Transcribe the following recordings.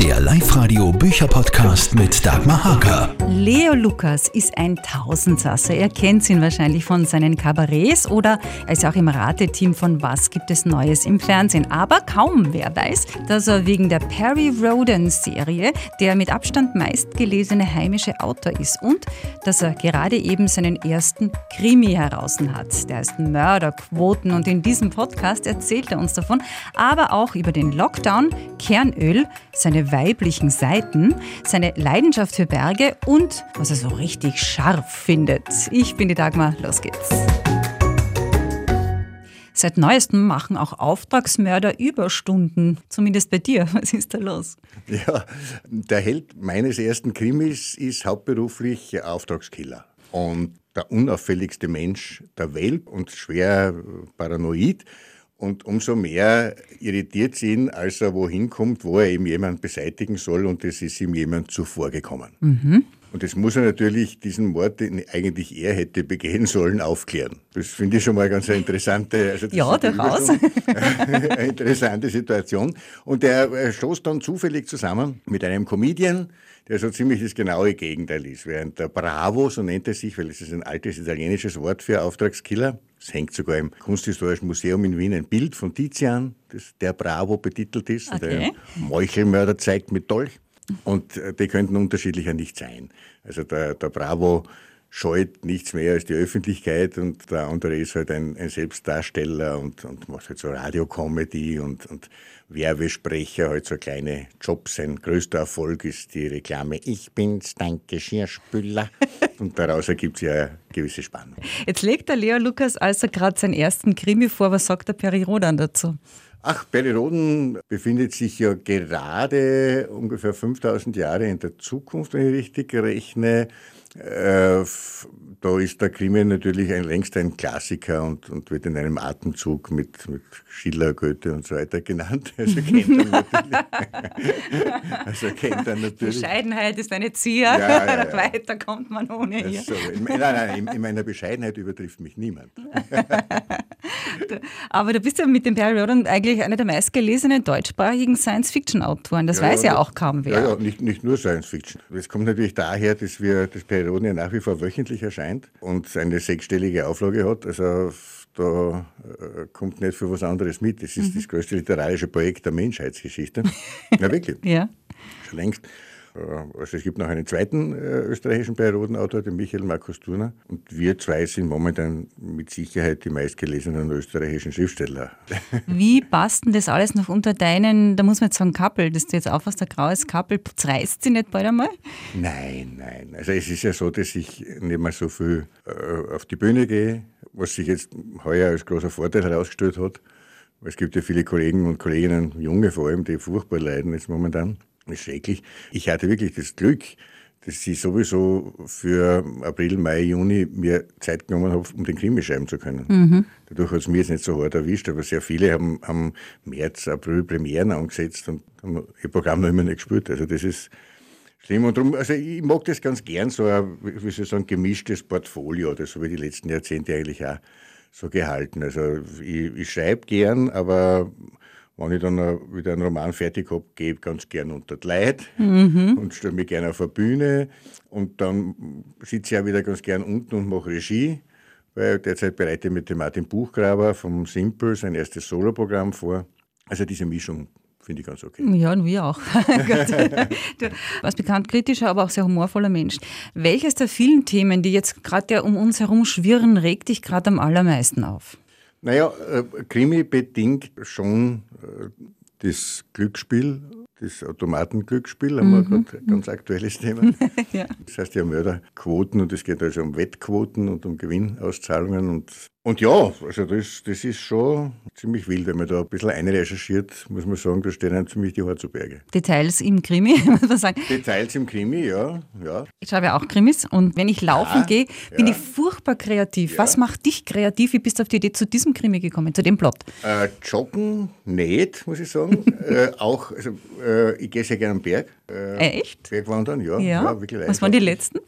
Der Live-Radio Bücherpodcast mit Dagmar Haker. Leo Lukas ist ein Tausendsasser. Er kennt ihn wahrscheinlich von seinen Kabarets oder er ist auch im Rateteam von Was gibt es Neues im Fernsehen. Aber kaum wer weiß, dass er wegen der Perry Roden Serie der mit Abstand meistgelesene heimische Autor ist und dass er gerade eben seinen ersten Krimi heraus hat. Der heißt Mörderquoten und in diesem Podcast erzählt er uns davon, aber auch über den Lockdown, Kernöl, seine weiblichen Seiten, seine Leidenschaft für Berge und was er so richtig scharf findet. Ich bin die Dagmar, los geht's. Seit neuestem machen auch Auftragsmörder Überstunden, zumindest bei dir. Was ist da los? Ja, der Held meines ersten Krimis ist hauptberuflich Auftragskiller und der unauffälligste Mensch der Welt und schwer paranoid. Und umso mehr irritiert sie ihn, als er wohin kommt, wo er eben jemanden beseitigen soll und es ist ihm jemand zuvorgekommen. Mhm. Und das muss er natürlich diesen Mord, den eigentlich er hätte begehen sollen, aufklären. Das finde ich schon mal ganz eine interessante, also ja, durchaus. eine interessante Situation. Und er stoßt dann zufällig zusammen mit einem Comedian, der so ziemlich das genaue Gegenteil ist. Während der Bravo, so nennt er sich, weil es ist ein altes italienisches Wort für Auftragskiller, es hängt sogar im Kunsthistorischen Museum in Wien ein Bild von Tizian, das der Bravo betitelt ist. Okay. Der Meuchelmörder zeigt mit Dolch. Und äh, die könnten unterschiedlicher nicht sein. Also der, der Bravo scheut nichts mehr als die Öffentlichkeit und der andere ist halt ein, ein Selbstdarsteller und, und macht halt so Radiocomedy und, und Werbesprecher, halt so kleine Jobs. Sein größter Erfolg ist die Reklame Ich bin's, dein Geschirrspüler. und daraus ergibt sich ja eine gewisse Spannung. Jetzt legt der Leo Lukas also gerade seinen ersten Krimi vor. Was sagt der Peri Rodan dazu? Ach, Roden befindet sich ja gerade ungefähr 5000 Jahre in der Zukunft, wenn ich richtig rechne. Äh, da ist der Krimi natürlich ein, längst ein Klassiker und, und wird in einem Atemzug mit, mit Schiller, Goethe und so weiter genannt. Also kennt er natürlich. also kennt er natürlich. Bescheidenheit ist eine Zier. Ja, ja, ja. Weiter kommt man ohne hier. So, in, nein, nein, in, in, meiner Bescheidenheit übertrifft mich niemand. Aber du bist ja mit dem Perry Rodan eigentlich einer der meistgelesenen deutschsprachigen Science-Fiction-Autoren. Das weiß ja auch kaum wer. Ja, ja nicht, nicht nur Science-Fiction. Das kommt natürlich daher, dass wir das Perry Rodan ja nach wie vor wöchentlich erscheint und eine sechsstellige Auflage hat. Also da äh, kommt nicht für was anderes mit. Das ist mhm. das größte literarische Projekt der Menschheitsgeschichte. ja, wirklich. ja. Schon längst. Äh, also es gibt noch einen zweiten äh, österreichischen Periodenautor, den Michael Markus Turner. Und wir zwei sind momentan mit Sicherheit die meistgelesenen österreichischen Schriftsteller. Wie passt denn das alles noch unter deinen, da muss man jetzt sagen, Kappel, dass du jetzt aufhast, der graues Kappel, zerreißt sie nicht bald einmal? Nein, nein. Also es ist ja so, dass ich nicht mehr so viel äh, auf die Bühne gehe, was sich jetzt heuer als großer Vorteil herausgestellt hat. Es gibt ja viele Kollegen und Kolleginnen, junge vor allem, die furchtbar leiden jetzt momentan ist schrecklich. Ich hatte wirklich das Glück, dass ich sowieso für April, Mai, Juni mir Zeit genommen habe, um den Krimi schreiben zu können. Mhm. Dadurch hat es mir jetzt nicht so hart erwischt, aber sehr viele haben, haben März, April Premieren angesetzt und haben ihr Programm noch immer nicht gespielt. Also das ist schlimm. Und darum, also ich mag das ganz gern, so ein, wie soll ich sagen, gemischtes Portfolio, das habe ich die letzten Jahrzehnte eigentlich auch so gehalten. Also ich, ich schreibe gern, aber wenn ich dann wieder einen Roman fertig habe, gehe ich ganz gern unter die Leute mhm. und stelle mich gerne auf eine Bühne. Und dann sitze ich auch wieder ganz gern unten und mache Regie, weil derzeit bereite ich mit dem Martin Buchgraber vom Simple sein erstes Soloprogramm vor. Also diese Mischung finde ich ganz okay. Ja, und wir auch. du warst bekannt kritischer, aber auch sehr humorvoller Mensch. Welches der vielen Themen, die jetzt gerade um uns herum schwirren, regt dich gerade am allermeisten auf? Naja, äh, Krimi bedingt schon das Glücksspiel, das Automatenglücksspiel, haben wir mhm. gerade ein ganz aktuelles Thema. ja. Das heißt ja Mörderquoten und es geht also um Wettquoten und um Gewinnauszahlungen und und ja, also das, das ist schon ziemlich wild, wenn man da ein bisschen einrecherchiert, muss man sagen, da stehen einem ziemlich die Haare zu Berge. Details im Krimi, muss man sagen. Details im Krimi, ja. ja. Ich schreibe ja auch Krimis und wenn ich laufen ja, gehe, bin ja. ich furchtbar kreativ. Was macht dich kreativ? Wie bist du auf die Idee zu diesem Krimi gekommen, zu dem Plot? Äh, joggen nicht, muss ich sagen. äh, auch, also äh, ich gehe sehr gerne am Berg. Äh, Echt? Bergwandern, ja. ja. wirklich Was waren die letzten?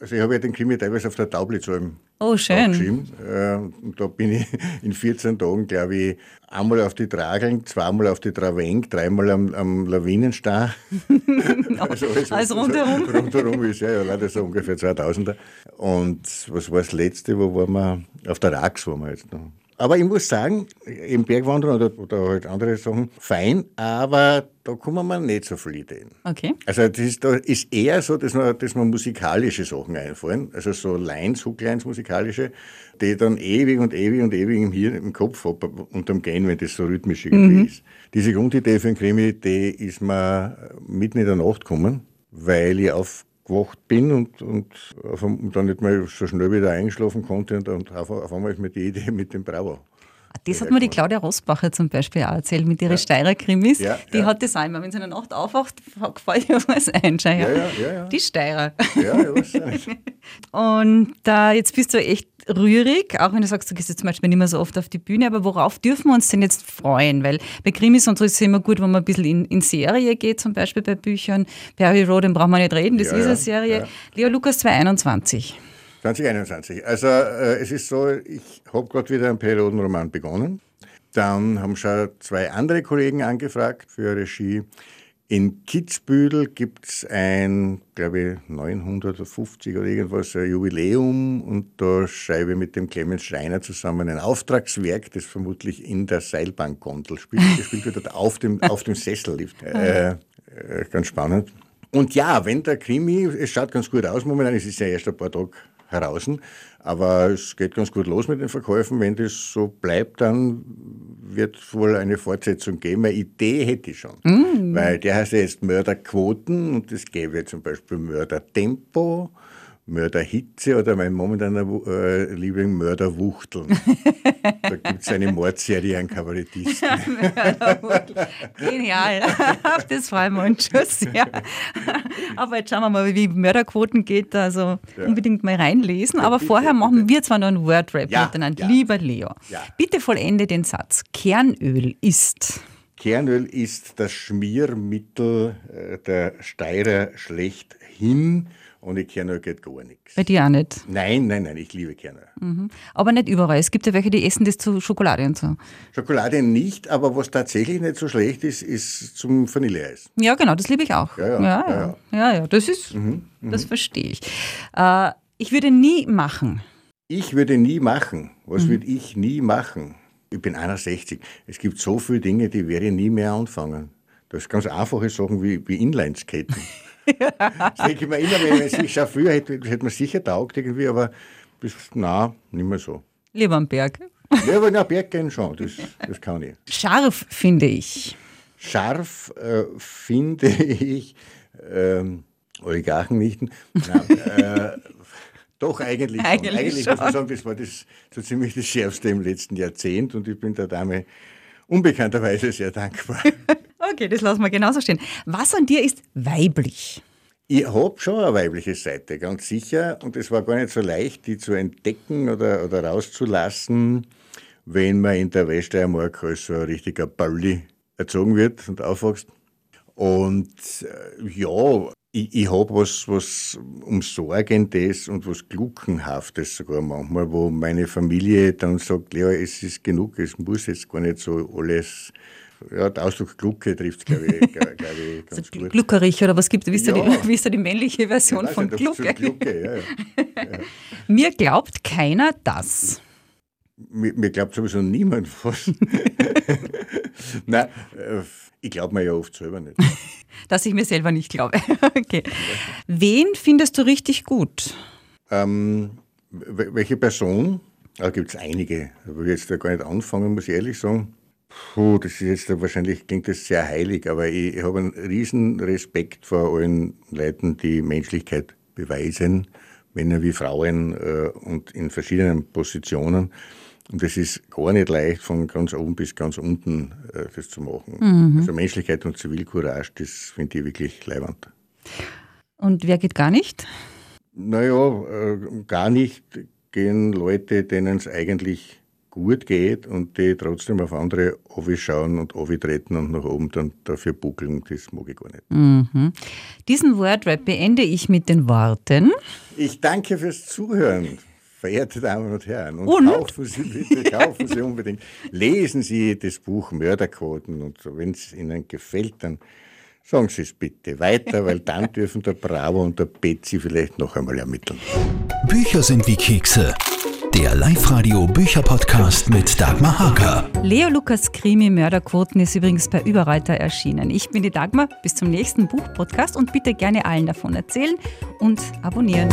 Also ich habe ja den Krimi teilweise auf der Taublitzalm Oh, schön. geschrieben. Äh, und da bin ich in 14 Tagen, glaube ich, einmal auf die Trageln, zweimal auf die Travenk, dreimal am, am Lawinenstar. also, also rundherum. Rundherum ist ja, ja leider so ungefähr 2000er. Und was war das letzte, wo waren wir? Auf der Rax waren wir jetzt noch. Aber ich muss sagen, im Bergwandern oder, oder halt andere Sachen, fein, aber da kommen mir nicht so viele Ideen. Okay. Also das ist, da ist eher so, dass man, dass man musikalische Sachen einfallen, also so Lines, Hooklines musikalische, die dann ewig und ewig und ewig im Hirn, im Kopf habe, unterm Gehen, wenn das so rhythmisch irgendwie mhm. ist. Diese Grundidee für ein Krimi, die ist mir mitten in der Nacht gekommen, weil ich auf gewacht bin und, und, und dann nicht mal so schnell wieder eingeschlafen konnte und, und auf, auf einmal ist mir die Idee mit dem Brauer. Das hat mir die Claudia Rosbacher zum Beispiel auch erzählt mit ihren ja. Steirer-Krimis. Ja, die ja. hat das einmal, wenn sie in der Nacht aufwacht, gefällt ihr was ein. Ja, ja, ja, Die Steirer. Ja, ja, Und äh, jetzt bist du echt rührig, auch wenn du sagst, du gehst jetzt zum Beispiel nicht mehr so oft auf die Bühne, aber worauf dürfen wir uns denn jetzt freuen? Weil bei Krimis und so ist es immer gut, wenn man ein bisschen in, in Serie geht, zum Beispiel bei Büchern. Perry Road, den brauchen wir nicht reden, das ist eine Serie. Leo Lukas 221. 2021. Also äh, es ist so, ich habe gerade wieder einen Periodenroman begonnen. Dann haben schon zwei andere Kollegen angefragt für Regie. In Kitzbühel gibt es ein, glaube ich, 950 oder irgendwas, ein Jubiläum und da schreibe ich mit dem Clemens Schreiner zusammen ein Auftragswerk, das vermutlich in der Seilbankgondel spielt, gespielt wird, auf dem, auf dem Sessellift. Äh, äh, ganz spannend. Und ja, wenn der Krimi, es schaut ganz gut aus momentan, es ist ja erst ein paar Tage heraus. Aber es geht ganz gut los mit den Verkäufen. Wenn das so bleibt, dann wird es wohl eine Fortsetzung geben. Eine Idee hätte ich schon. Mm. Weil der heißt ja jetzt Mörderquoten und es gäbe zum Beispiel Mördertempo. Mörderhitze oder mein momentaner äh, Liebling Mörderwuchteln. da gibt es eine Mordserie an Kabarettisten. Genial. Auf das freuen wir uns schon sehr. Aber jetzt schauen wir mal, wie Mörderquoten geht. Also ja. unbedingt mal reinlesen. Aber bitte, vorher machen wir zwar noch einen Wordrap ja, miteinander. Ja. Lieber Leo, bitte vollende den Satz. Kernöl ist. Kernöl ist das Schmiermittel äh, der Steirer schlechthin ohne Kernöl geht gar nichts. Bei dir auch nicht? Nein, nein, nein, ich liebe Kernöl. Mhm. Aber nicht überall. Es gibt ja welche, die essen das zu Schokolade und so. Schokolade nicht, aber was tatsächlich nicht so schlecht ist, ist zum Vanilleeis. Ja, genau, das liebe ich auch. Ja, ja. ja, ja. ja, ja. Das ist, mhm, mhm. das verstehe ich. Äh, ich würde nie machen. Ich würde nie machen. Was mhm. würde ich nie machen? Ich bin 61. Es gibt so viele Dinge, die werde ich nie mehr anfangen. Das sind ganz einfache Sachen wie, wie Inlineskaten. das denke ich mir immer, wenn ich schon früher hätte, hätte man sicher taugt irgendwie, aber bis, na, nicht mehr so. Lieber am Berg. Ja, aber nach Berg gehen schon, das, das kann ich. Scharf finde ich. Scharf äh, finde ich ähm, Oligarchen nicht. Nein, äh, doch, eigentlich, eigentlich schon. Eigentlich schon. muss man sagen, das war das, so ziemlich das Schärfste im letzten Jahrzehnt und ich bin der Dame unbekannterweise sehr dankbar. okay, das lassen wir genauso stehen. Was an dir ist weiblich? Ich habe schon eine weibliche Seite, ganz sicher. Und es war gar nicht so leicht, die zu entdecken oder, oder rauszulassen, wenn man in der Weststeiermark als so ein richtiger Balli erzogen wird und aufwächst. Und äh, ja, ich, ich habe was, was Umsorgendes und was Gluckenhaftes sogar manchmal, wo meine Familie dann sagt, ja, es ist genug, es muss jetzt gar nicht so alles ja, der Ausdruck Glucke trifft es, glaube ich, glaub ich, ganz also gut. Gluckerich oder was gibt es? Wie, ist ja. die, wie ist da die männliche Version ja, von Glucke? Glucke ja, Mir glaubt keiner das. Mir, mir glaubt sowieso niemand was. Nein, äh, ich glaube mir ja oft selber nicht. Dass ich mir selber nicht glaube. okay. Wen findest du richtig gut? Ähm, welche Person? Da gibt es einige. Da will ich jetzt gar nicht anfangen, muss ich ehrlich sagen. Puh, das ist jetzt wahrscheinlich klingt das sehr heilig, aber ich, ich habe einen riesen Respekt vor allen Leuten, die Menschlichkeit beweisen, Männer wie Frauen äh, und in verschiedenen Positionen. Und es ist gar nicht leicht, von ganz oben bis ganz unten äh, das zu machen. Mhm. Also Menschlichkeit und Zivilcourage, das finde ich wirklich leibend. Und wer geht gar nicht? Naja, äh, gar nicht gehen Leute, denen es eigentlich gut geht und die trotzdem auf andere schauen und treten und nach oben dann dafür buckeln, das mag ich gar nicht. Mhm. Diesen Wordrap beende ich mit den Worten. Ich danke fürs Zuhören. Verehrte Damen und Herren, und, und? kaufen Sie bitte, kaufen Sie unbedingt, lesen Sie das Buch Mörderquoten und wenn es Ihnen gefällt, dann sagen Sie es bitte weiter, weil dann dürfen der Bravo und der Betsy vielleicht noch einmal ermitteln. Bücher sind wie Kekse. Der Live-Radio Bücherpodcast mit Dagmar Hager. Leo Lukas Krimi Mörderquoten ist übrigens bei Überreiter erschienen. Ich bin die Dagmar. Bis zum nächsten Buchpodcast und bitte gerne allen davon erzählen und abonnieren.